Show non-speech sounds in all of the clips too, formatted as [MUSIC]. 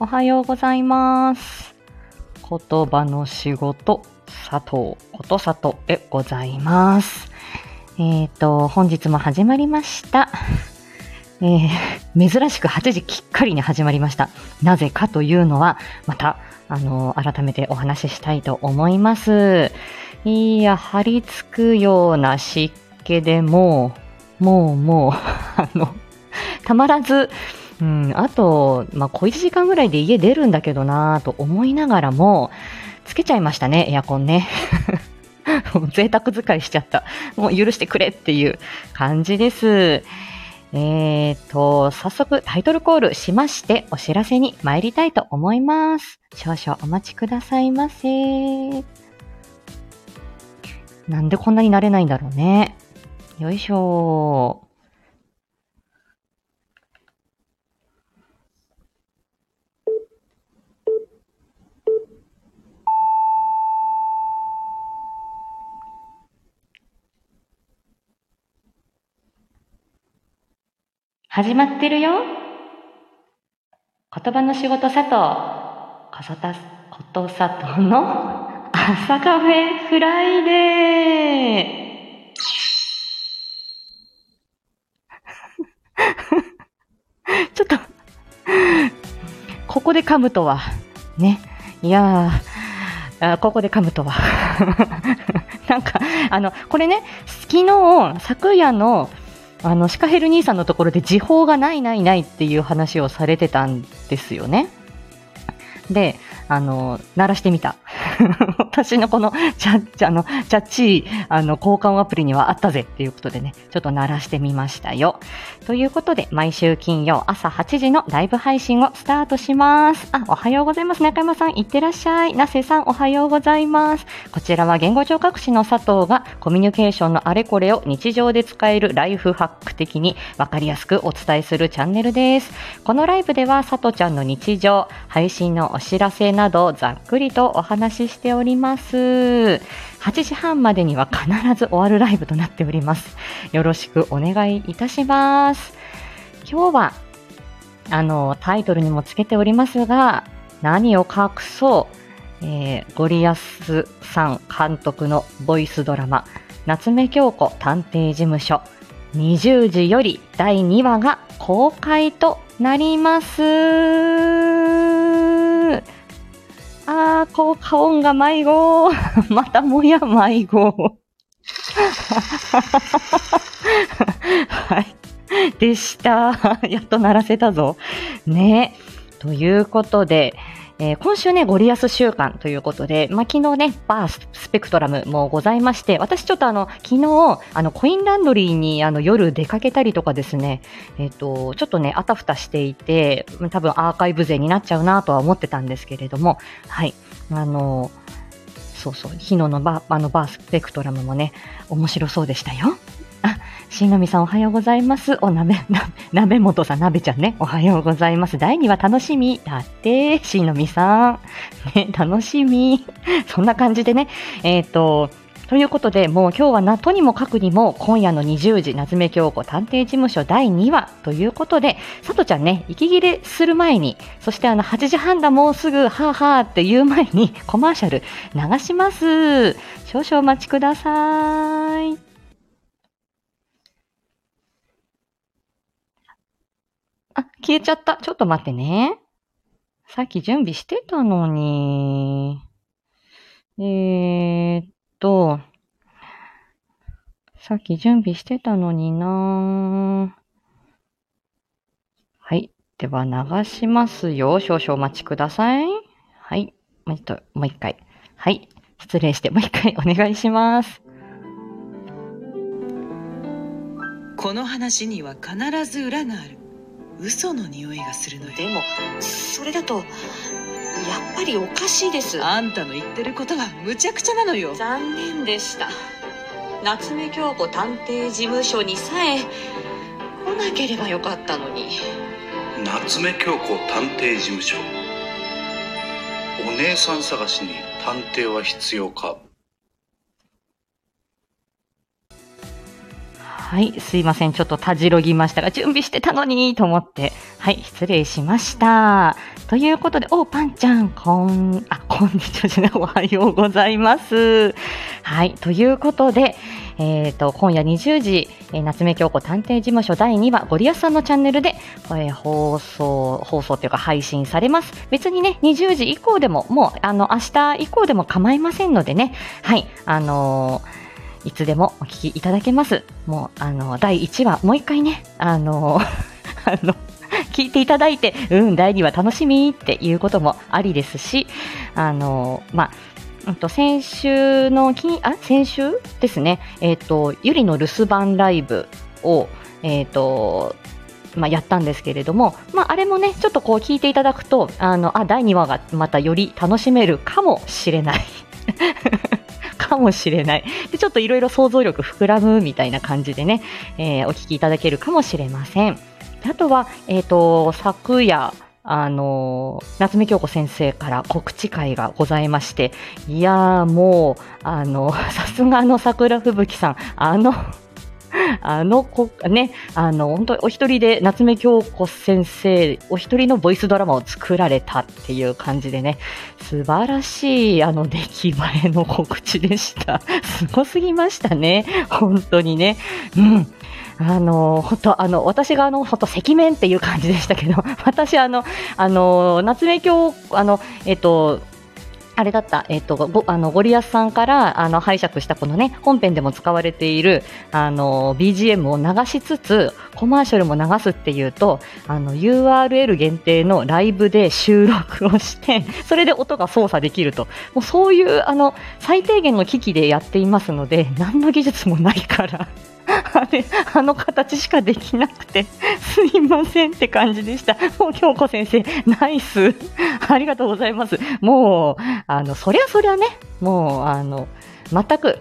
おはようございます。言葉の仕事、佐藤こと佐藤でございます。えっ、と、本日も始まりました。えー珍しく8時きっかりに始まりました。なぜかというのは、また、あの、改めてお話ししたいと思います。いや、張り付くような湿気でも、もうもう、[LAUGHS] あの、たまらず、うん、あと、まあ、小1時間ぐらいで家出るんだけどなぁと思いながらも、つけちゃいましたね、エアコンね。[LAUGHS] 贅沢使いしちゃった。もう許してくれっていう感じです。えーと、早速タイトルコールしましてお知らせに参りたいと思います。少々お待ちくださいませ。なんでこんなになれないんだろうね。よいしょ始まってるよ。言葉の仕事佐藤、こそた、こと佐藤の朝カフェフライデー。[LAUGHS] ちょっと、ここで噛むとは、ね。いやー、あここで噛むとは。[LAUGHS] なんか、あの、これね、昨日、昨夜の、あの、シカヘル兄さんのところで時報がないないないっていう話をされてたんですよね。で、あの、鳴らしてみた。[LAUGHS] 私のこの、チャッチャ、あの、チャッチー、あの、交換アプリにはあったぜっていうことでね、ちょっと鳴らしてみましたよ。ということで、毎週金曜朝8時のライブ配信をスタートします。あ、おはようございます。中山さん、いってらっしゃい。なせさん、おはようございます。こちらは言語聴覚士の佐藤がコミュニケーションのあれこれを日常で使えるライフハック的にわかりやすくお伝えするチャンネルです。このライブでは佐藤ちゃんの日常、配信のお知らせなどざっくりとお話ししております。8時半までには必ず終わるライブとなっております。よろしくお願いいたします。今日は、あの、タイトルにもつけておりますが、何を隠そう、えーゴリアスさん監督のボイスドラマ、夏目京子探偵事務所、20時より第2話が公開となります。あー、効果音が迷子。[LAUGHS] またもや迷子。[LAUGHS] はい。でした。[LAUGHS] やっと鳴らせたぞ。ね。ということで、えー今週ね、ゴリアス週間ということで、まあ、昨日ね、バーススペクトラムもございまして、私ちょっとあの、昨日、あの、コインランドリーにあの、夜出かけたりとかですね、えっ、と、ちょっとね、あたふたしていて、多分アーカイブ勢になっちゃうなとは思ってたんですけれども、はい。あの、そうそう、日野のバあのバースペクトラムもね、面白そうでしたよ。しんのみさんおはようございます。お、なべ、な、なべもとさん、なべちゃんね、おはようございます。第2話楽しみ。だって、しんのみさん。[LAUGHS] ね、楽しみ。[LAUGHS] そんな感じでね、えっ、と、ということで、もう今日はな、とにもかくにも、今夜の20時、夏目京子探偵事務所第2話ということで、さとちゃんね、息切れする前に、そしてあの、8時半だ、もうすぐ、はあはあって言う前に、コマーシャル流します。少々お待ちください。あ、消えちゃった。ちょっと待ってね。さっき準備してたのに。えーっと、さっき準備してたのになはい。では流しますよ。少々お待ちください。はい。もう一度、もう一回。はい。失礼して、もう一回 [LAUGHS] お願いします。この話には必ず裏がある嘘の匂いがするのよ。でもそれだとやっぱりおかしいです。あんたの言ってることはむちゃくちゃなのよ。残念でした。夏目京子探偵事務所にさえ来なければよかったのに。夏目京子探偵事務所。お姉さん探しに探偵は必要か？はい、すいません。ちょっとたじろぎましたが、準備してたのにと思って、はい、失礼しました。ということで、おパンちゃん、こん、あ、こんにちはじゃない、おはようございます。はい、ということで、えっ、と、今夜20時、えー夏目京子探偵事務所第2話、ゴリアスさんのチャンネルで、えー放送、放送というか配信されます。別にね、20時以降でも、もう、あの、明日以降でも構いませんのでね、はい、あのーいつでもお聞きいただけます。もう、あの、第1話、もう一回ね、あの、[LAUGHS] あの、聞いていただいて、うん、第2話楽しみっていうこともありですし、あの、まあ、先週の金、あ、先週ですね、えっ、と、ゆりの留守番ライブを、えっ、と、まあ、やったんですけれども、まあ、あれもね、ちょっとこう聞いていただくと、あの、あ、第2話がまたより楽しめるかもしれない。かもしれない。で、ちょっといろいろ想像力膨らむみたいな感じでね、えーお聞きいただけるかもしれません。あとは、えっ、と、昨夜、あの夏目京子先生から告知会がございまして、いやーもう、あの、さすがの桜吹雪さん、あの、あの子、ね、あの、本当お一人で夏目京子先生、お一人のボイスドラマを作られたっていう感じでね、素晴らしい、あの、出来栄えの告知でした。[LAUGHS] すごすぎましたね。本当にね。うん。あの、本当あの、私があの、本当赤面っていう感じでしたけど、私あの、あの、夏目京、あの、えっと、あれだった、えっ、と、ご、あの、ゴリアスさんから、あの、拝借したこのね、本編でも使われている、あの、BGM を流しつつ、コマーシャルも流すっていうと、あの、URL 限定のライブで収録をして、[LAUGHS] それで音が操作できると。もうそういう、あの、最低限の機器でやっていますので、何の技術もないから、[LAUGHS] あれ、あの形しかできなくて、すいませんって感じでした。もう京子先生、ナイス。[LAUGHS] ありがとうございます。もう、あの、そりゃそりゃね、もう、あの、全く、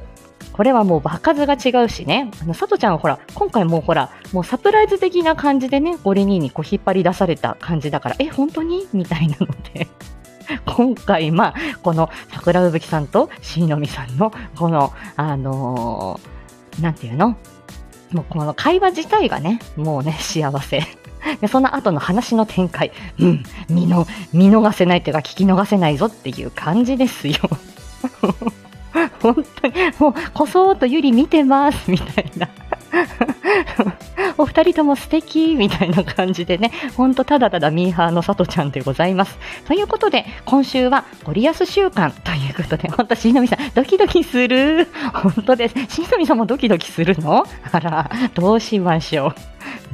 これはもう場数が違うしね、あの、佐藤ちゃんはほら、今回もうほら、もうサプライズ的な感じでね、ゴリニーにこう引っ張り出された感じだから、え、本当に？みたいなので。[LAUGHS] 今回、まあ、この桜吹雪さんと椎の実さんの、この、あのーなんていうの？もうこの会話自体がね、もうね、幸せ。[LAUGHS] でその後の話の展開、うん、見の見逃せないっていうか、聞き逃せないぞっていう感じですよ。[LAUGHS] [LAUGHS] 本当に、もう、こそーっとゆり見てます、みたいな。[LAUGHS] お二人とも素敵みたいな感じでね、ほんとただただミーハーのさとちゃんでございます。ということで、今週はゴリアス週間ということで、ほんと、しのみさん、ドキドキする。本当です。しのみさんもドキドキするの？あら、どうしましょ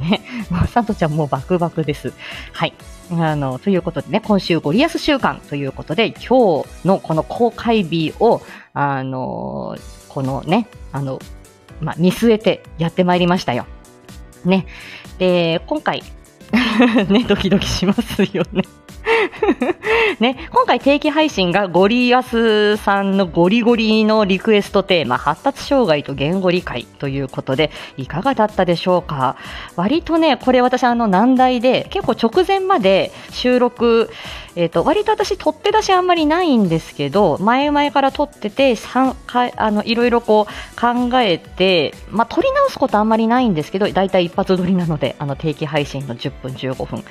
う。ね、もうさとちゃんもうバクバクです。はい。あの、ということでね、今週ゴリアス週間ということで、今日のこの公開日を、あの、このね、あの、まあ、見据えてやってまいりましたよ。ね。で、今回、[LAUGHS] ね、ドキドキしますよね。[LAUGHS] ね、今回定期配信がゴリアスさんのゴリゴリのリクエストテーマ、発達障害と言語理解ということで、いかがだったでしょうか？割とね、これ私あの難題で、結構直前まで収録、えっ、と、割と私取って出しあんまりないんですけど、前々から撮ってて、三回、あの、いろいろこう考えて、まあ、撮り直すことあんまりないんですけど、だいたい一発撮りなので、あの、定期配信の10分、15分。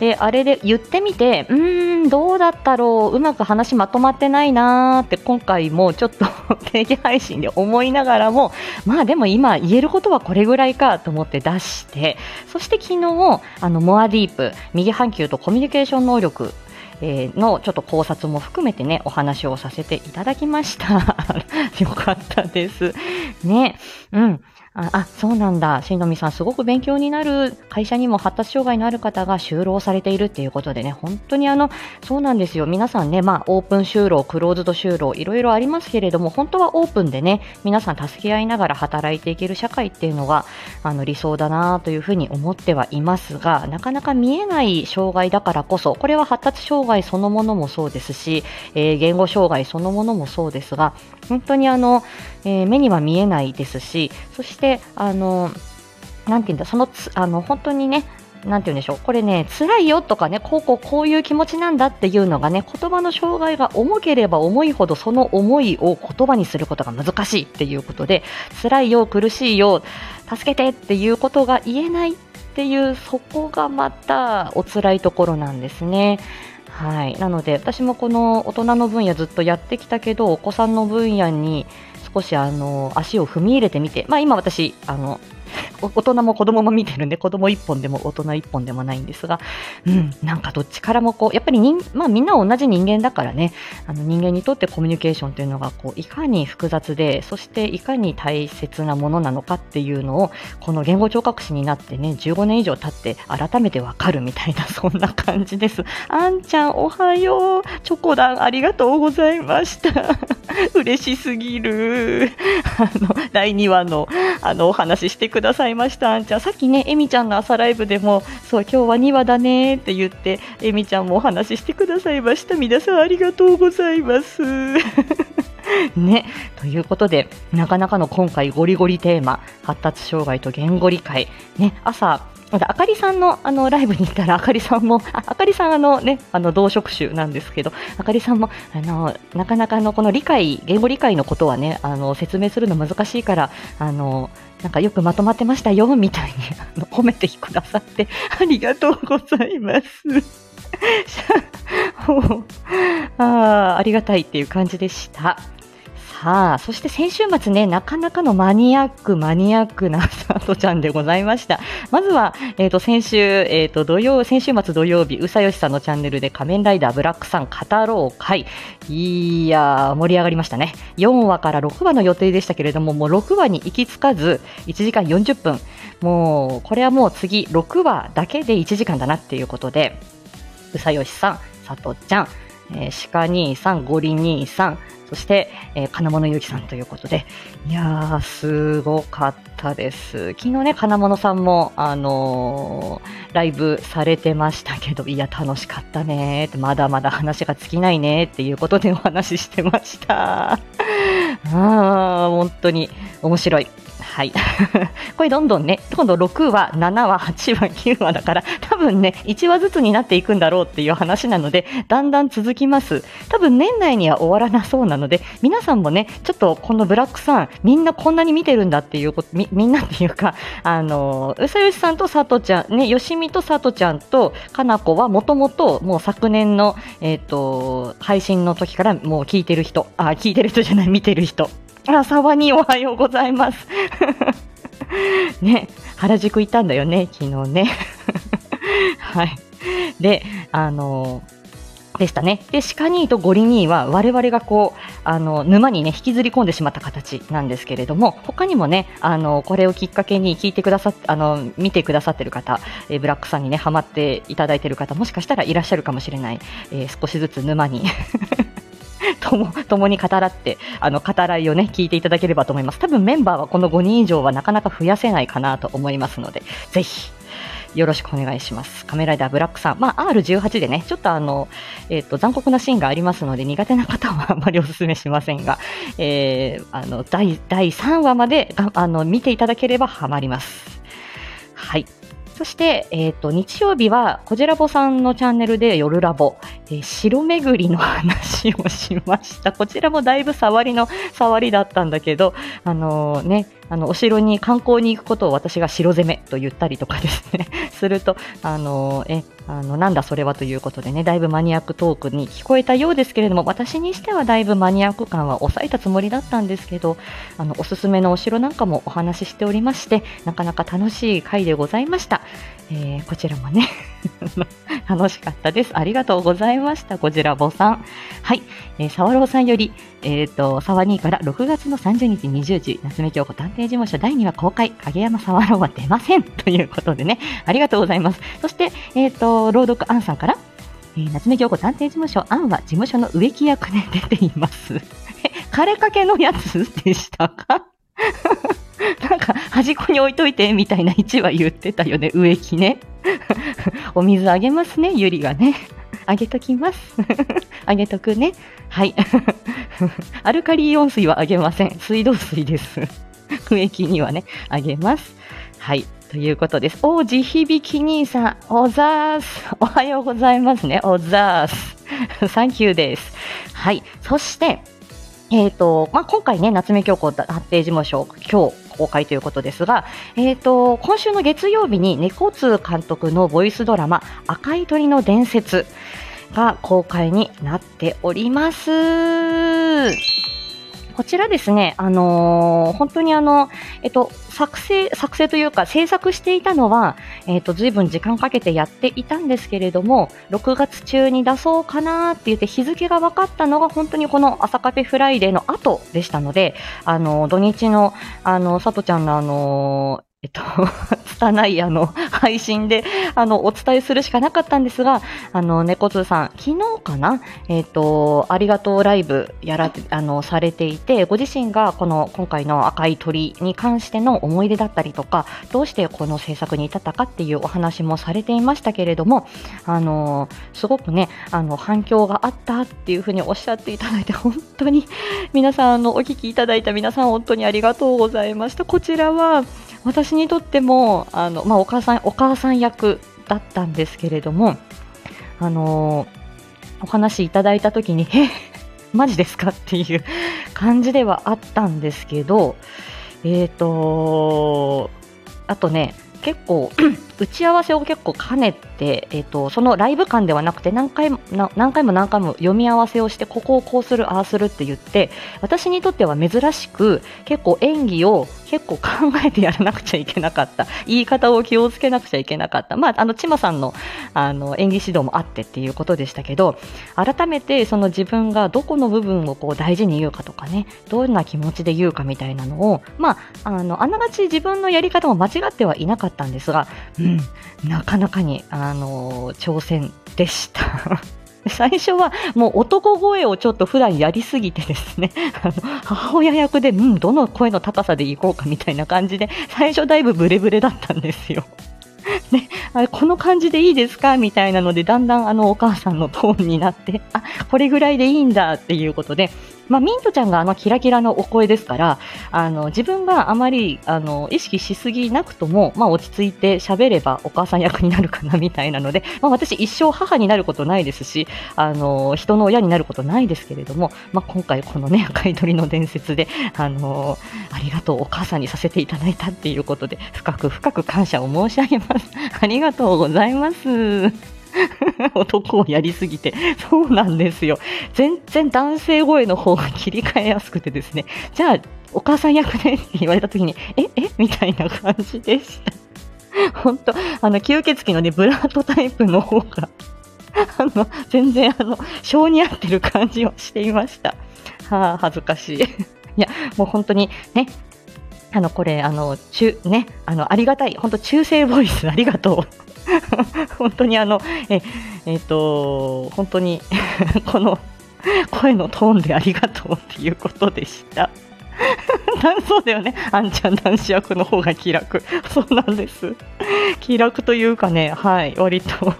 で、あれで言ってみて、うーん、どうだったろう、うまく話まとまってないなーって、今回もちょっと定期配信で思いながらも、まあでも今言えることはこれぐらいかと思って出して、そして昨日、あの、モアディープ、右半球とコミュニケーション能力、えーのちょっと考察も含めてね、お話をさせていただきました。[LAUGHS] よかったです。ね。うん。あ、あそうなんだ。しのみさん、すごく勉強になる会社にも発達障害のある方が就労されているっていうことでね、本当にあの、そうなんですよ。皆さんね、まあ、オープン就労、クローズド就労、いろいろありますけれども、本当はオープンでね、皆さん助け合いながら働いていける社会っていうのが、あの、理想だなというふうに思ってはいますが、なかなか見えない障害だからこそ、これは発達障害そのものもそうですし、えー言語障害そのものもそうですが、本当にあの、えー目には見えないですし、そして、あの、なんていうんだ、そのつ、あの、本当にね、なんて言うんでしょう、これね、辛いよとかね、こうこうこういう気持ちなんだっていうのがね、言葉の障害が重ければ重いほどその思いを言葉にすることが難しいっていうことで、辛いよ、苦しいよ、助けてっていうことが言えないっていう、そこがまたお辛いところなんですね。はい。なので、私もこの大人の分野ずっとやってきたけど、お子さんの分野に少しあの、足を踏み入れてみて、まあ今私、あの、大人も子供も見てるんで、子供一本でも大人一本でもないんですが、うん、なんかどっちからもこう、やっぱり人、まあみんな同じ人間だからね、あの人間にとってコミュニケーションというのが、こう、いかに複雑で、そしていかに大切なものなのかっていうのを、この言語聴覚士になってね、15年以上経って改めてわかるみたいな、[LAUGHS] そんな感じです。あんちゃん、おはよう。チョコダン、ありがとうございました。[LAUGHS] 嬉しすぎる。[LAUGHS] あの、第2話の、あの、お話ししてくださいました。あんちゃん、さっきね、えみちゃんの朝ライブでも、そう、今日は2話だねって言って、えみちゃんもお話ししてくださいました。皆さんありがとうございます。[LAUGHS] ね。ということで、なかなかの今回ゴリゴリテーマ、発達障害と言語理解。ね、朝、まだあかりさんのあのライブに行ったら、あかりさんも、ああかりさんあのね、あの同職種なんですけど、あかりさんも、あの、なかなかのこの理解、言語理解のことはね、あの、説明するの難しいから、あの、なんかよくまとまってましたよ、みたいに、あの、褒めてくださって、ありがとうございます。[LAUGHS] あありがたいっていう感じでした。さあ、そして先週末ね、なかなかのマニアック、マニアックなサトちゃんでございました。[LAUGHS] まずは、えっ、ー、と、先週、えっ、ー、と、土曜、先週末土曜日、うさよしさんのチャンネルで仮面ライダーブラックさん語ろう会。いやー、盛り上がりましたね。4話から6話の予定でしたけれども、もう6話に行き着かず、1時間40分。もう、これはもう次、6話だけで1時間だなっていうことで、うさよしさん、さとちゃん、えー、鹿兄さん、ゴリ兄さん、そして、えー、金物ゆきさんということで、いやー、すごかったです。昨日ね、金物さんも、あのー、ライブされてましたけど、いや、楽しかったねってまだまだ話が尽きないねっていうことでお話ししてました。[LAUGHS] あー、本当に面白い。はい。[LAUGHS] これどんどんね、今度6話、7話、8話、9話だから、多分ね、1話ずつになっていくんだろうっていう話なので、だんだん続きます。多分年内には終わらなそうなので、皆さんもね、ちょっとこのブラックさん、みんなこんなに見てるんだっていうこと、み、んなっていうか、あの、うさよしさんとさとちゃん、ね、よしみとさとちゃんとかなこはもともともう昨年の、えっ、ー、と、配信の時からもう聞いてる人、あ、聞いてる人じゃない、見てる人。あ、沢におはようございます。[LAUGHS] ね、原宿行ったんだよね、昨日ね。[LAUGHS] はい。で、あのでしたね。で、シカニーとゴリニーは我々がこう、あの、沼にね、引きずり込んでしまった形なんですけれども、他にもね、あの、これをきっかけに聞いてくださっ、あの、見てくださってる方、えー、ブラックさんにね、ハマっていただいてる方、もしかしたらいらっしゃるかもしれない、えー、少しずつ沼に [LAUGHS] [LAUGHS] とも、共に語らって、あの、語らいをね、聞いていただければと思います。多分メンバーはこの5人以上はなかなか増やせないかなと思いますので、ぜひ、よろしくお願いします。カメライダーブラックさん。まあ、R18 でね、ちょっとあの、えっ、ー、と、残酷なシーンがありますので、苦手な方はあまりお勧めしませんが、えー、あの、第、第3話まで、あの、見ていただければハマります。はい。そして、えっ、ー、と、日曜日は、こじらぼさんのチャンネルで夜ラボ、えー、城巡りの話をしました。こちらもだいぶ触りの触りだったんだけど、あのー、ね、あの、お城に観光に行くことを私が城攻めと言ったりとかですね、[LAUGHS] すると、あの、え、あの、なんだそれはということでね、だいぶマニアックトークに聞こえたようですけれども、私にしてはだいぶマニアック感は抑えたつもりだったんですけど、あの、おすすめのお城なんかもお話ししておりまして、なかなか楽しい回でございました。えー、こちらもね [LAUGHS] 楽しかったです。ありがとうございました。こちらぼさん。はい。えー、沢朗さんより、えっ、ー、と、沢2から6月の30日20時、夏目京子探偵事務所第2話公開、影山沢朗は出ません。[LAUGHS] ということでね、ありがとうございます。そして、えっ、ー、と、朗読アンさんから、えー、夏目京子探偵事務所アンは事務所の植木役で出ています。[LAUGHS] 枯れかけのやつでしたか？[LAUGHS] なんか、端っこに置いといて、みたいな1話言ってたよね、植木ね。[LAUGHS] お水あげますね、ゆりがね。[LAUGHS] あげときます。あげとくね。はい。アルカリイオン水はあげません。水道水です。植木にはね、あげます。はい。ということです。お地響き兄さん、おざーす。おはようございますね。おざーす。サンキューです。はい。そして、えっ、と、まあ、今回ね、夏目京子発生事務所、今日公開ということですが、えっ、と、今週の月曜日に猫通監督のボイスドラマ、赤い鳥の伝説が公開になっております。こちらですね、あのー本当にあの、えっと、作成、作成というか制作していたのは、えっと、随分時間かけてやっていたんですけれども、6月中に出そうかなって言って日付が分かったのが本当にこの朝カフェフライデーの後でしたので、あの、土日の、あの、さとちゃんのあの、えっと、[LAUGHS] 拙いあの、配信で、あの、お伝えするしかなかったんですが、あの、猫通さん、昨日かな？えっと、ありがとうライブやら、あの、されていて、ご自身がこの、今回の赤い鳥に関しての思い出だったりとか、どうしてこの制作に至ったかっていうお話もされていましたけれども、あの、すごくね、あの、反響があったっていうふうにおっしゃっていただいて、本当に、皆さん、あの、お聞きいただいた皆さん、本当にありがとうございました。こちらは、私にとっても、あの、まあ、お母さん、お母さん役だったんですけれども、あのお話いただいたときに、え、マジですかっていう感じではあったんですけど、えっ、とあとね、結構、打ち合わせを結構兼ねて、えっ、と、そのライブ感ではなくて何回も、何回も何回も読み合わせをして、ここをこうする、ああするって言って、私にとっては珍しく、結構演技を結構考えてやらなくちゃいけなかった。言い方を気をつけなくちゃいけなかった。まあ、あの、ちまさんの、あの、演技指導もあってっていうことでしたけど、改めてその自分がどこの部分をこう大事に言うかとかね、どんな気持ちで言うかみたいなのを、まあ、あの、あながち自分のやり方も間違ってはいなかったんですが、うんなかなかに、あの、挑戦でした。[LAUGHS] 最初はもう男声をちょっと普段やりすぎてですね、[LAUGHS] あの母親役で、うん、どの声の高さでいこうかみたいな感じで、最初だいぶブレブレだったんですよ。[LAUGHS] ね、あれこの感じでいいですかみたいなので、だんだんあのお母さんのトーンになって、あ、これぐらいでいいんだっていうことで、まあ、ミントちゃんがあのキラキラのお声ですから、あの、自分があまり、あの、意識しすぎなくとも、まあ、落ち着いて喋ればお母さん役になるかなみたいなので、まあ、私一生母になることないですし、あの、人の親になることないですけれども、まあ、今回このね、赤い鳥の伝説で、あの、ありがとうお母さんにさせていただいたっていうことで、深く深く感謝を申し上げます。ありがとうございます。[LAUGHS] 男をやりすぎて、そうなんですよ。全然男性声の方が切り替えやすくてですね、じゃあ、お母さん役でって言われた時に、え、え？みたいな感じでした。本当あの、吸血鬼のね、ブラッドタイプの方が、あの、全然あの、性に合ってる感じをしていました。はあ、恥ずかしい。いや、もう本当にね、あの、これ、あの、中、ね、あの、ありがたい、本当中性ボイスありがとう。[LAUGHS] 本当にあの、え、えっ、と、本当に、[LAUGHS] この声のトーンでありがとうっていうことでした。[LAUGHS] そうだよね。あんちゃん男子役の方が気楽。そうなんです。気楽というかね、はい、割と。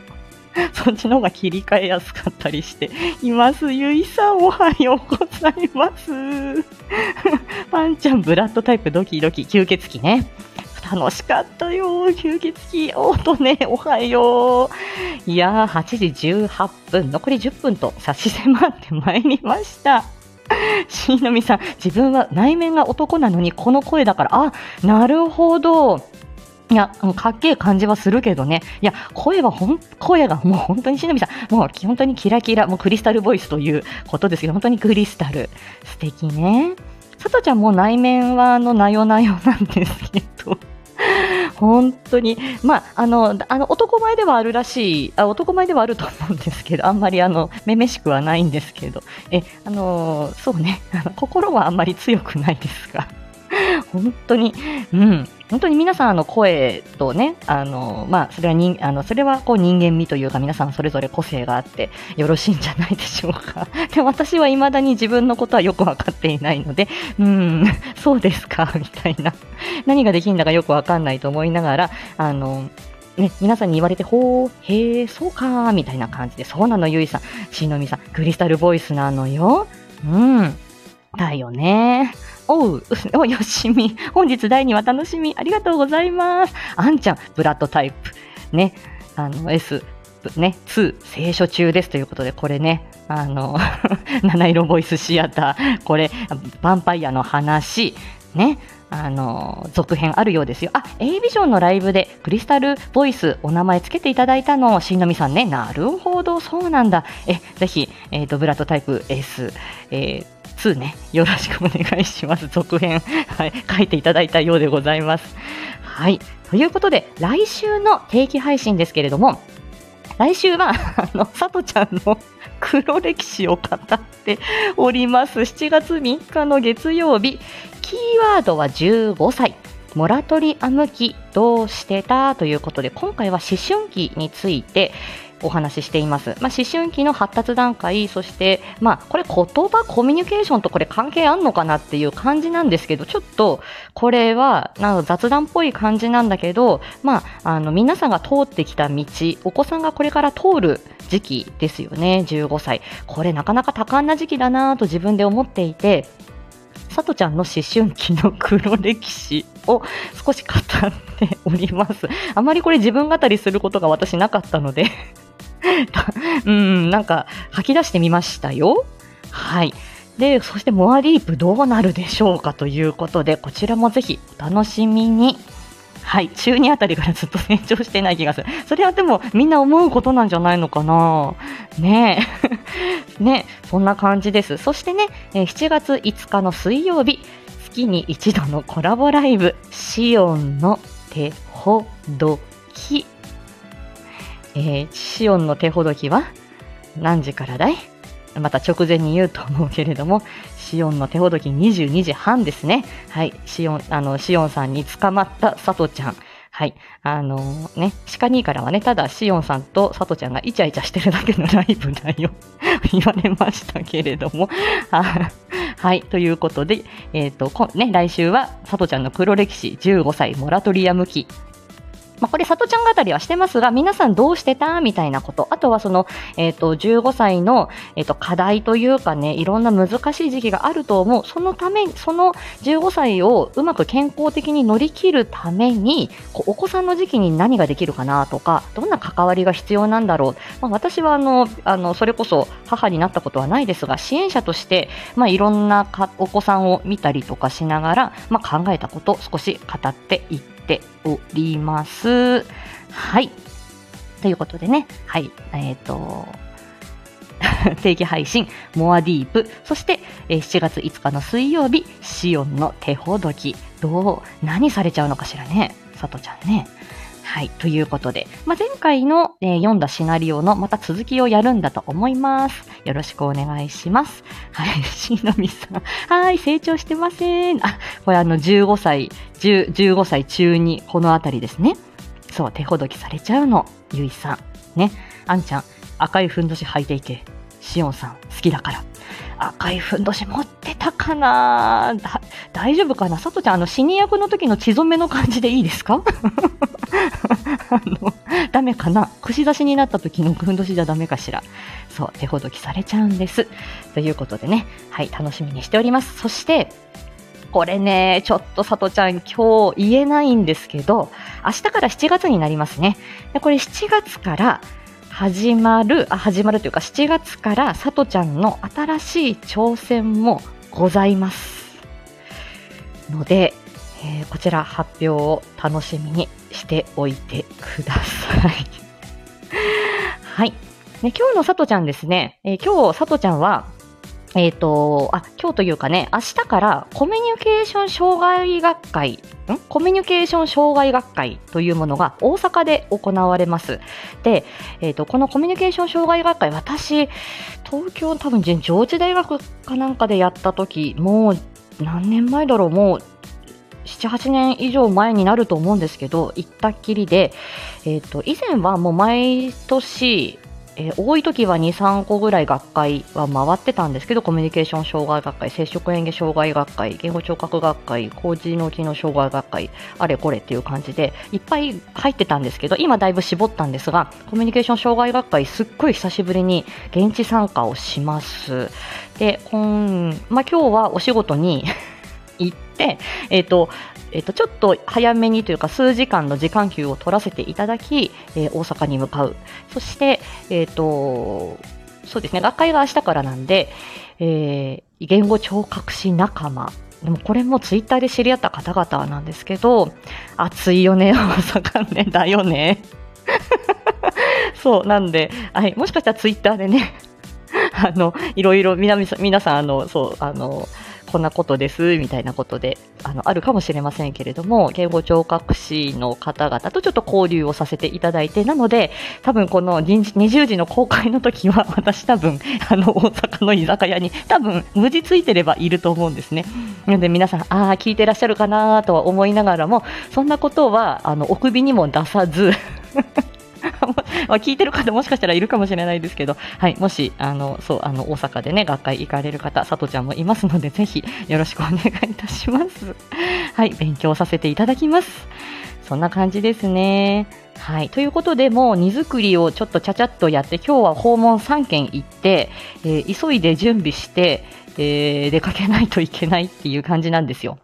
そっちの方が切り替えやすかったりしています。ゆいさん、おはようございます。パンちゃん、ブラッドタイプ、ドキドキ、吸血鬼ね。楽しかったよ、吸血鬼。おーとね、おはよう。いやー、8時18分、残り10分と差し迫ってまいりました。[LAUGHS] しのみさん、自分は内面が男なのにこの声だから、あ、なるほど。いや、うかっけえ感じはするけどね。いや、声はほん、声がもう本当にしのみさん、もう本当にキラキラ、もうクリスタルボイスということですけど、本当にクリスタル。素敵ね。さとちゃんも内面はあの、なよなよなんですけど。[LAUGHS] 本当に、まあ、あの、あの、男前ではあるらしい、あ男前ではあると思うんですけど、あんまりあの、めめしくはないんですけど、え、あの、そうね、あの心はあんまり強くないですが、本当に、うん、本当に皆さんの声とね、あの、まあ、それは人、あの、それはこう人間味というか皆さんそれぞれ個性があってよろしいんじゃないでしょうか。[LAUGHS] で、私は未だに自分のことはよくわかっていないので、うん、そうですか、[LAUGHS] みたいな。何ができるんだかよくわかんないと思いながら、あの、ね、皆さんに言われて、ほう、へえ、そうか、みたいな感じで、そうなの、ゆいさん、しのみさん、クリスタルボイスなのよ。うん。だよね。おう、[LAUGHS] お、よしみ。本日第2話楽しみ。ありがとうございます。あんちゃん、ブラッドタイプ。ね。あの、S、ね、2、聖書中ですということで、これね、あの、[LAUGHS] 七色ボイスシアター、これ、ヴァンパイアの話、ね、あの、続編あるようですよ。あ、A ビジョンのライブでクリスタルボイスお名前つけていただいたの、しんのみさんね。なるほど、そうなんだ。え、ぜひ、えっ、と、ブラッドタイプ S、えー2ね、よろしくお願いします。続編、はい、書いていただいたようでございます。はい。ということで、来週の定期配信ですけれども、来週は、[LAUGHS] あの、さとちゃんの [LAUGHS] 黒歴史を語っております。7月3日の月曜日、キーワードは15歳。モラトリアム期どうしてた？ということで、今回は思春期についてお話ししています。まあ、思春期の発達段階、そして、まあ、これ言葉、コミュニケーションとこれ関係あんのかなっていう感じなんですけど、ちょっとこれはなん雑談っぽい感じなんだけど、まあ、あの皆さんが通ってきた道、お子さんがこれから通る時期ですよね、15歳。これなかなか多感な時期だなと自分で思っていて、さとちゃんの思春期の黒歴史を [LAUGHS] 少し語っております。あまりこれ自分語りすることが私なかったので [LAUGHS] うん、なんか吐き出してみましたよ。はい。で、そしてモアディープどうなるでしょうかということで、こちらもぜひお楽しみに。はい。中2あたりからずっと成長してない気がする。それはでもみんな思うことなんじゃないのかなねえ。ね [LAUGHS] そんな感じです。そしてね、7月5日の水曜日、月に一度のコラボライブ、シオンの手ほどき。えーシオンの手ほどきは何時からだい？また直前に言うと思うけれども、シオンの手ほどき22時半ですね。はい、シオン、あの、シオンさんに捕まったさとちゃん。はい、あのね、シカニーからはね、ただシオンさんとさとちゃんがイチャイチャしてるだけのライブだよ。[LAUGHS] 言われましたけれども。[LAUGHS] はい、ということで、えっ、と、ね、来週はさとちゃんの黒歴史15歳モラトリアム期まあ、これ、さとちゃん語りはしてますが、皆さんどうしてた？みたいなこと。あとは、その、えっ、と、15歳の、えっ、と、課題というかね、いろんな難しい時期があると思う。そのため、その15歳をうまく健康的に乗り切るために、こうお子さんの時期に何ができるかなとか、どんな関わりが必要なんだろう。まあ、私は、あの、あの、それこそ母になったことはないですが、支援者として、まあ、いろんなお子さんを見たりとかしながら、まあ、考えたこと少し語っていってております。はい。ということでね、はい。えっ、と、[LAUGHS] 定期配信、モアディープ、そして、えー7月5日の水曜日、シオンの手ほどき、どう、何されちゃうのかしらね、さとちゃんね。はい。ということで、まあ、前回の、えー読んだシナリオのまた続きをやるんだと思います。よろしくお願いします。はい。しのみさん。はい。成長してません。あ、これあの15歳、10 15歳中にこのあたりですね。そう、手ほどきされちゃうの。ゆいさん。ね。あんちゃん、赤いふんどし履いていけ。しおんさん、好きだから。赤いふんどし持ってたかな？大丈夫かな？さとちゃん、あの、死に役の時の血染めの感じでいいですか？[LAUGHS] あの、ダメかな？串刺しになった時のふんどしじゃダメかしら？そう、手ほどきされちゃうんです。ということでね、はい、楽しみにしております。そして、これね、ちょっとさとちゃん今日言えないんですけど、明日から7月になりますね。でこれ7月から始まる、あ、始まるというか7月からさとちゃんの新しい挑戦もございます。ので、えーこちら発表を楽しみにしておいてください。[LAUGHS] はい。ね、今日のさとちゃんですね、えー今日さとちゃんは、えっ、と、あ、今日というかね、明日からコミュニケーション障害学会、ん？コミュニケーション障害学会というものが大阪で行われます。で、えっ、と、このコミュニケーション障害学会、私、東京多分上智大学かなんかでやった時、もう何年前だろう、もう7、8年以上前になると思うんですけど、行ったっきりで、えっ、と、以前はもう毎年、えー多い時は2、3個ぐらい学会は回ってたんですけど、コミュニケーション障害学会、接触演技障害学会、言語聴覚学会、高知脳機能障害学会、あれこれっていう感じで、いっぱい入ってたんですけど、今だいぶ絞ったんですが、コミュニケーション障害学会、すっごい久しぶりに現地参加をします。で、今、まあ、今日はお仕事に [LAUGHS] 行って、えっ、と、えっ、と、ちょっと早めにというか、数時間の時間給を取らせていただき、えー大阪に向かう。そして、えっ、と、そうですね、学会が明日からなんで、えー言語聴覚士仲間。でもこれもツイッターで知り合った方々なんですけど、暑いよね、[LAUGHS] 大阪ね、だよね。[LAUGHS] そう、なんで、はい、もしかしたらツイッターでね、[LAUGHS] あの、いろいろ皆さ、皆さん、あの、そう、あの、こんなことです、みたいなことで、あの、あるかもしれませんけれども、言語聴覚士の方々とちょっと交流をさせていただいて、なので、多分この20時の公開の時は、[LAUGHS] 私多分、あの、大阪の居酒屋に、多分、無事ついてればいると思うんですね。なので皆さん、ああ、聞いてらっしゃるかなとは思いながらも、そんなことは、あの、お首にも出さず、[LAUGHS] [LAUGHS] ま聞いてる方もしかしたらいるかもしれないですけど、はい、もし、あの、そう、あの、大阪でね、学会行かれる方、さとちゃんもいますので、ぜひ、よろしくお願いいたします。[LAUGHS] はい、勉強させていただきます。そんな感じですね。はい。ということで、もう荷造りをちょっとちゃちゃっとやって、今日は訪問3件行って、えー急いで準備して、えー出かけないといけないっていう感じなんですよ。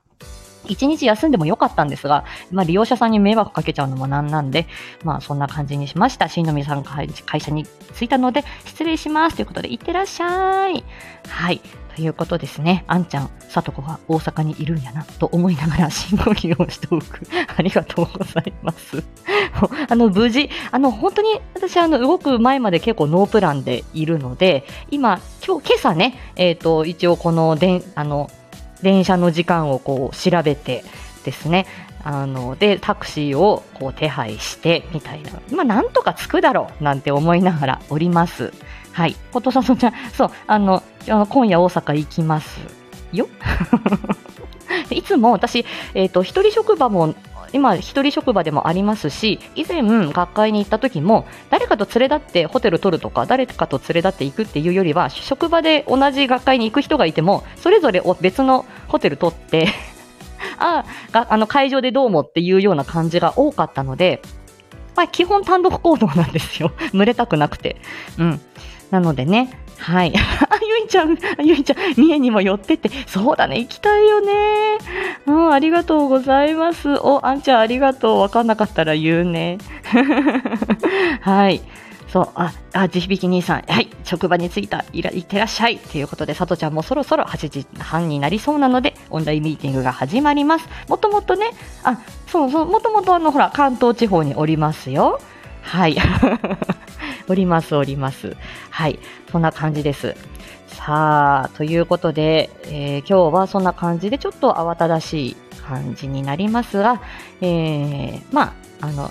一日休んでもよかったんですが、まあ、利用者さんに迷惑かけちゃうのもなんなんで、まあ、そんな感じにしました。新宮さん会会社に着いたので、失礼しますということで、いってらっしゃい。はい。ということですね。あんちゃん、さとこが大阪にいるんやな、と思いながら深呼吸をしておく。[LAUGHS] ありがとうございます。[LAUGHS] あの、無事、あの、本当に私、あの、動く前まで結構ノープランでいるので、今、今日、今朝ね、えっ、と、一応この、でん、あの、電車の時間をこう調べてですね、あの、で、タクシーをこう手配して、みたいな。まあ、なんとか着くだろう、なんて思いながらおります。はい。ことさそちゃん、そう、あの、今夜大阪行きますよ。[LAUGHS] いつも私、えっ、と、一人職場も、今、一人職場でもありますし、以前、学会に行った時も、誰かと連れ立ってホテル取るとか、誰かと連れ立って行くっていうよりは、職場で同じ学会に行く人がいても、それぞれ別のホテル取って、[LAUGHS] あがあの会場でどうもっていうような感じが多かったので、まあ、基本単独行動なんですよ。[LAUGHS] 群れたくなくて。うん。なのでね、はい。[LAUGHS] ゆいちゃん、ゆいちゃん、三重にも寄ってって、そうだね、行きたいよね。うん、ありがとうございます。お、あんちゃんありがとう。わかんなかったら言うね。[LAUGHS] はい。そう、あ、あ、地響き兄さん、はい、職場に着いた、いら、いってらっしゃい。ということで、さとちゃんもそろそろ8時半になりそうなので、オンラインミーティングが始まります。もともとね、あ、そうそう、もともとあの、ほら、関東地方におりますよ。はい。おります、おります。はい。そんな感じです。さあ、ということで、えー今日はそんな感じで、ちょっと慌ただしい感じになりますが、えーまあ、あの、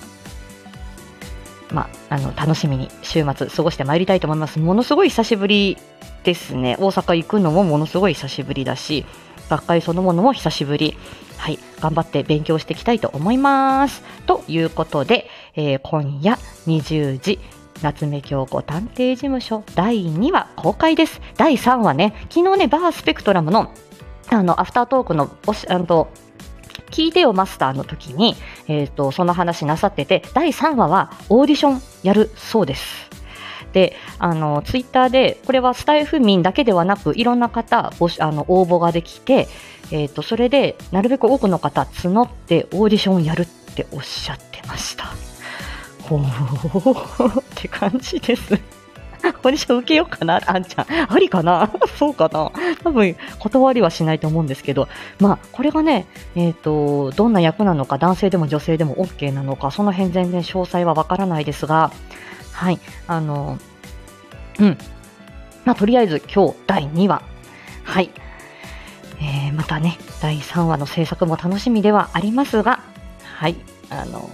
まあ、あの、楽しみに週末過ごしてまいりたいと思います。ものすごい久しぶりですね。大阪行くのもものすごい久しぶりだし、学会そのものも久しぶり。はい。頑張って勉強していきたいと思います。ということで、えー今夜20時、夏目京子探偵事務所第2話公開です。第3話ね、昨日ね、バースペクトラムの、あの、アフタートークのおし、あの、聞いてよマスターの時に、えっ、と、その話なさってて、第3話はオーディションやるそうです。で、あの、ツイッターで、これはスタイフ民だけではなく、いろんな方、あの、応募ができて、えっ、と、それで、なるべく多くの方募ってオーディションやるっておっしゃってました。ほー [LAUGHS] って感じです。オーディション受けようかなあんちゃん。ありかな？[LAUGHS] そうかな？多分、断りはしないと思うんですけど、まあ、これがね、えっ、と、どんな役なのか、男性でも女性でも OK なのか、その辺全然詳細はわからないですが、はい、あの、うん。まあ、とりあえず今日第2話。はい。えーまたね、第3話の制作も楽しみではありますが、はい、あの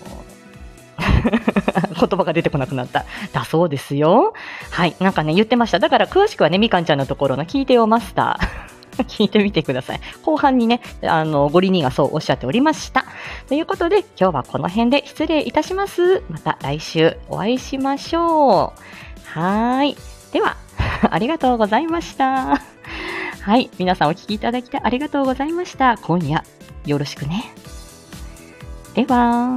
[LAUGHS] 言葉が出てこなくなった。だそうですよ。はい。なんかね、言ってました。だから詳しくはね、みかんちゃんのところの聞いてよマスター。[LAUGHS] 聞いてみてください。後半にね、あの、ゴリニがそうおっしゃっておりました。ということで、今日はこの辺で失礼いたします。また来週お会いしましょう。はい。では、[LAUGHS] ありがとうございました。はい。皆さんお聞きいただきありがとうございました。今夜、よろしくね。では、